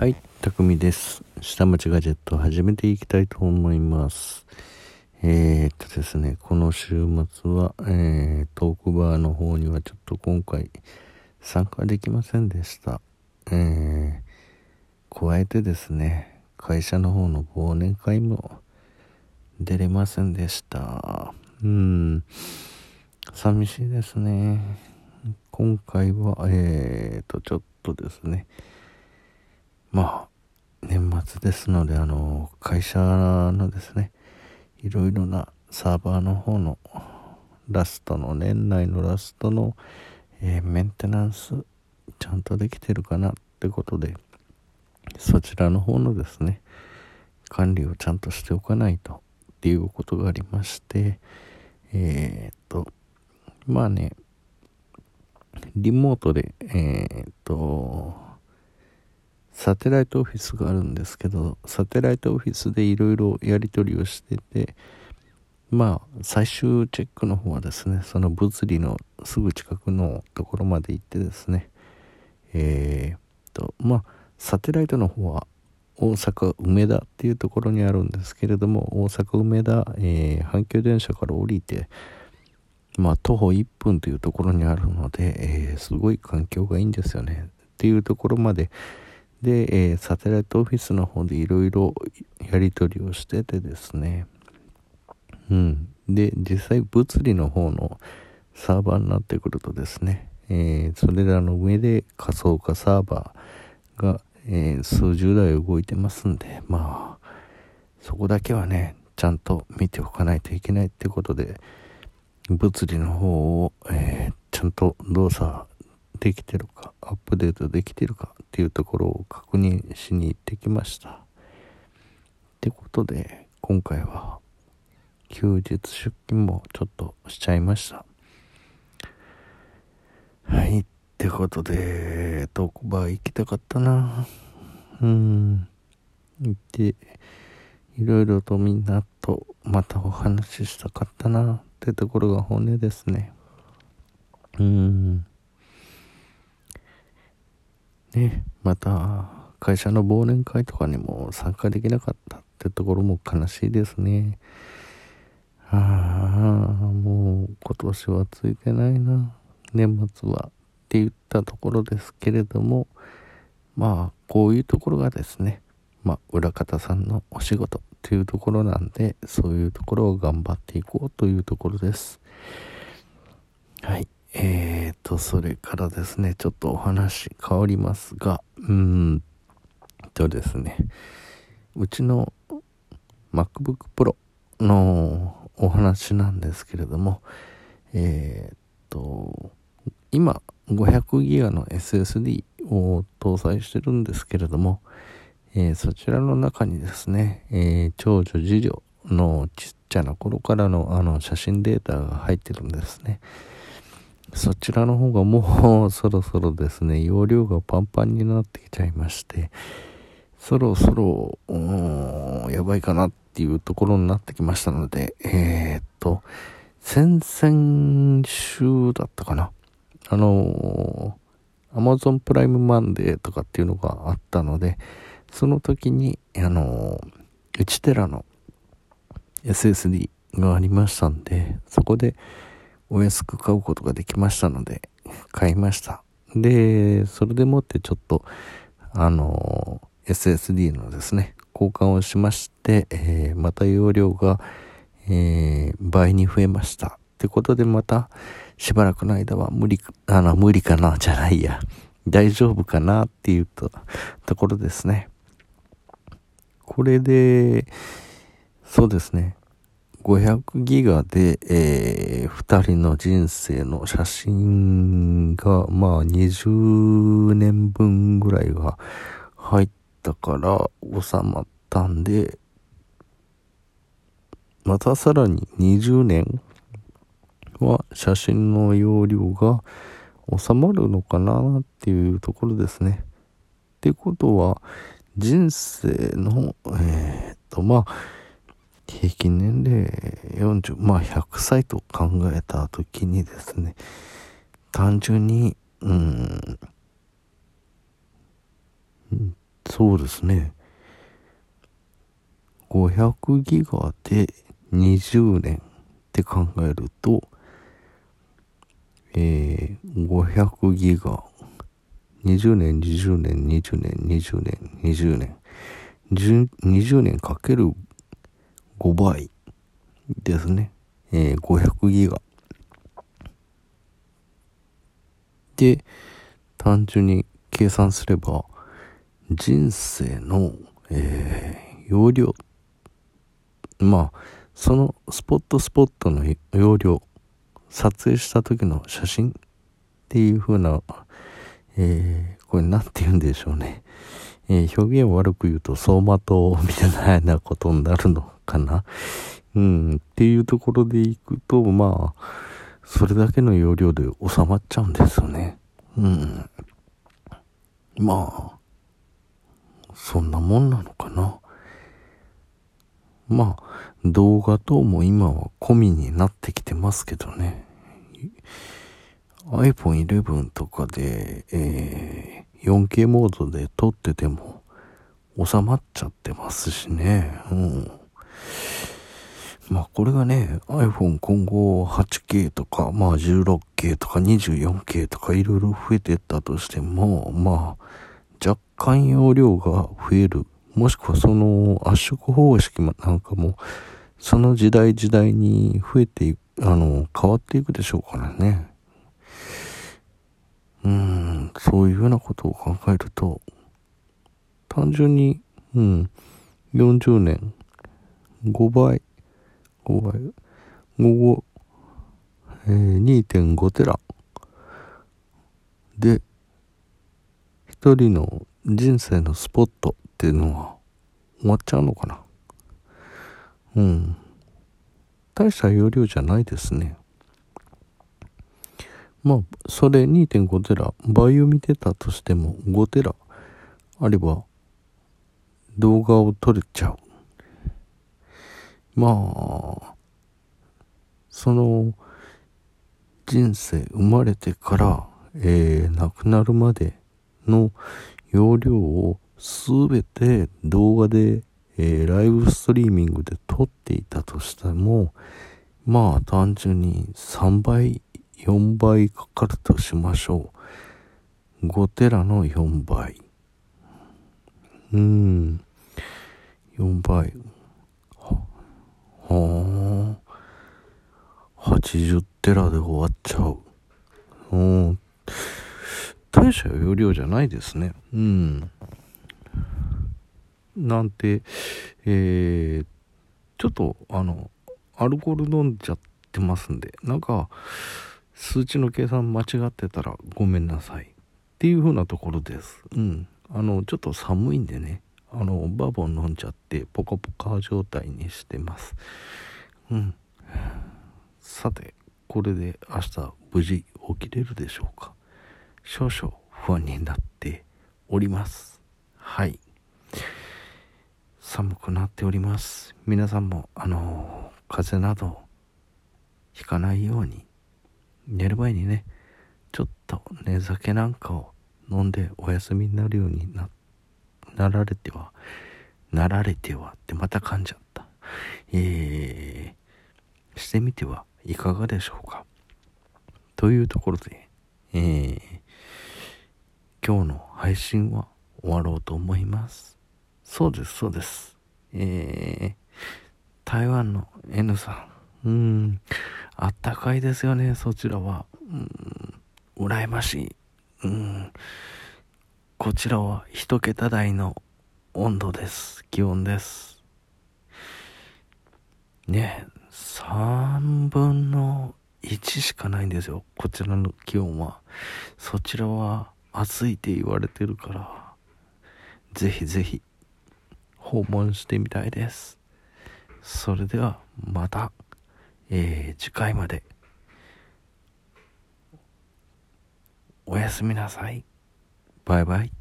はい、たくみです。下町ガジェット始めていきたいと思います。えー、っとですね、この週末は、えー、トークバーの方にはちょっと今回参加できませんでした。えー、加えてですね、会社の方の忘年会も出れませんでした。うん、寂しいですね。今回は、えー、と、ちょっとですね、まあ、年末ですので、あの、会社のですね、いろいろなサーバーの方のラストの、年内のラストの、えー、メンテナンス、ちゃんとできてるかなってことで、そちらの方のですね、管理をちゃんとしておかないとっていうことがありまして、えー、っと、まあね、リモートで、えー、っと、サテライトオフィスがあるんですけどサテライトオフィスでいろいろやり取りをしててまあ最終チェックの方はですねその物理のすぐ近くのところまで行ってですねえー、っとまあサテライトの方は大阪梅田っていうところにあるんですけれども大阪梅田、えー、阪急電車から降りてまあ徒歩1分というところにあるので、えー、すごい環境がいいんですよね。っていうところまでで、えー、サテライトオフィスの方でいろいろやり取りをしててですね、うん。で、実際物理の方のサーバーになってくるとですね、えー、それらの上で仮想化サーバーが、えー、数十台動いてますんで、まあ、そこだけはね、ちゃんと見ておかないといけないってことで、物理の方を、えー、ちゃんと動作できてるか、アップデートできてるかっていうところを確認しに行ってきました。ってことで、今回は休日出勤もちょっとしちゃいました。はい、ってことで、トークバー行きたかったな。うん。行って、いろいろとみんなとまたお話ししたかったなってところが本音ですね。うん。ね、また会社の忘年会とかにも参加できなかったってところも悲しいですね。ああ、もう今年はついてないな。年末はって言ったところですけれども、まあ、こういうところがですね、まあ、裏方さんのお仕事っていうところなんで、そういうところを頑張っていこうというところです。はい。えーと、それからですね、ちょっとお話変わりますが、うーんとですね、うちの MacBook Pro のお話なんですけれども、えーと、今500ギガの SSD を搭載してるんですけれども、えー、そちらの中にですね、えー、長女次女のちっちゃな頃からのあの写真データが入ってるんですね。そちらの方がもうそろそろですね、容量がパンパンになってきちゃいまして、そろそろ、やばいかなっていうところになってきましたので、えー、っと、先々週だったかな。あのー、Amazon プライムマンデーとかっていうのがあったので、その時に、あのー、1テラの SSD がありましたんで、そこで、お安く買うことができましたので、買いました。で、それでもってちょっと、あの、SSD のですね、交換をしまして、えー、また容量が、えー、倍に増えました。ってことでまた、しばらくの間は無理、あの、無理かな、じゃないや。大丈夫かなっていうと、ところですね。これで、そうですね。500ギガで、えー、2人の人生の写真が、まあ20年分ぐらいが入ったから収まったんで、またさらに20年は写真の容量が収まるのかなっていうところですね。ってことは、人生の、えー、っと、まあ、平均年齢40、まあ100歳と考えた時にですね、単純に、うん、そうですね。500ギガで20年って考えると、えー、500ギガ、20年、20年、20年、20年、20年、20年かける5倍ですね。えー、500ギガ。で、単純に計算すれば、人生の、えー、容量、まあ、そのスポットスポットの容量、撮影した時の写真っていう風な、えー、これ何て言うんでしょうね。えー、表現を悪く言うと走馬灯みたいなことになるのかな？うん、っていうところでいくと、まあ、それだけの容量で収まっちゃうんですよね。うん。まあ、そんなもんなのかな？まあ、動画等も今は込みになってきてますけどね。iPhone 11とかで、えー、4K モードで撮ってても収まっちゃってますしね。うん。まあこれがね、iPhone 今後 8K とか、まあ 16K とか 24K とかいろいろ増えてったとしても、まあ若干容量が増える。もしくはその圧縮方式なんかも、その時代時代に増えて、あの、変わっていくでしょうからね。うん、そういうようなことを考えると、単純に、うん、40年、5倍、5倍、5、えー、2.5テラで、一人の人生のスポットっていうのは終わっちゃうのかな？うん。大した容量じゃないですね。まあ、それ2.5テラ、倍を見てたとしても5テラあれば動画を撮れちゃう。まあ、その人生生まれてから、えー、亡くなるまでの容量をすべて動画で、えー、ライブストリーミングで撮っていたとしても、まあ単純に3倍、4倍かかるとしましょう。5テラの4倍。うん。4倍。はあ、80テラで終わっちゃう。うん。大した容量じゃないですね。うん。なんて、えー、ちょっと、あの、アルコール飲んじゃってますんで、なんか、数値の計算間違ってたらごめんなさい。っていう風なところです。うん。あの、ちょっと寒いんでね。あのバーボン飲んじゃってポカポカ状態にしてます。うん。さてこれで明日無事起きれるでしょうか。少々不安になっております。はい。寒くなっております。皆さんもあの風邪などひかないように寝る前にねちょっと寝酒なんかを飲んでお休みになるようになってなられては、なられてはってまた噛んじゃった。えー、してみてはいかがでしょうか。というところで、えー、今日の配信は終わろうと思います。そうです、そうです。えー、台湾の N さん。うん、あったかいですよね、そちらは。うん、羨ましい。うん、こちらは一桁台の温度です。気温です。ね3分の1しかないんですよ。こちらの気温は。そちらは暑いって言われてるから、ぜひぜひ訪問してみたいです。それではまた、えー、次回までおやすみなさい。バイバイ。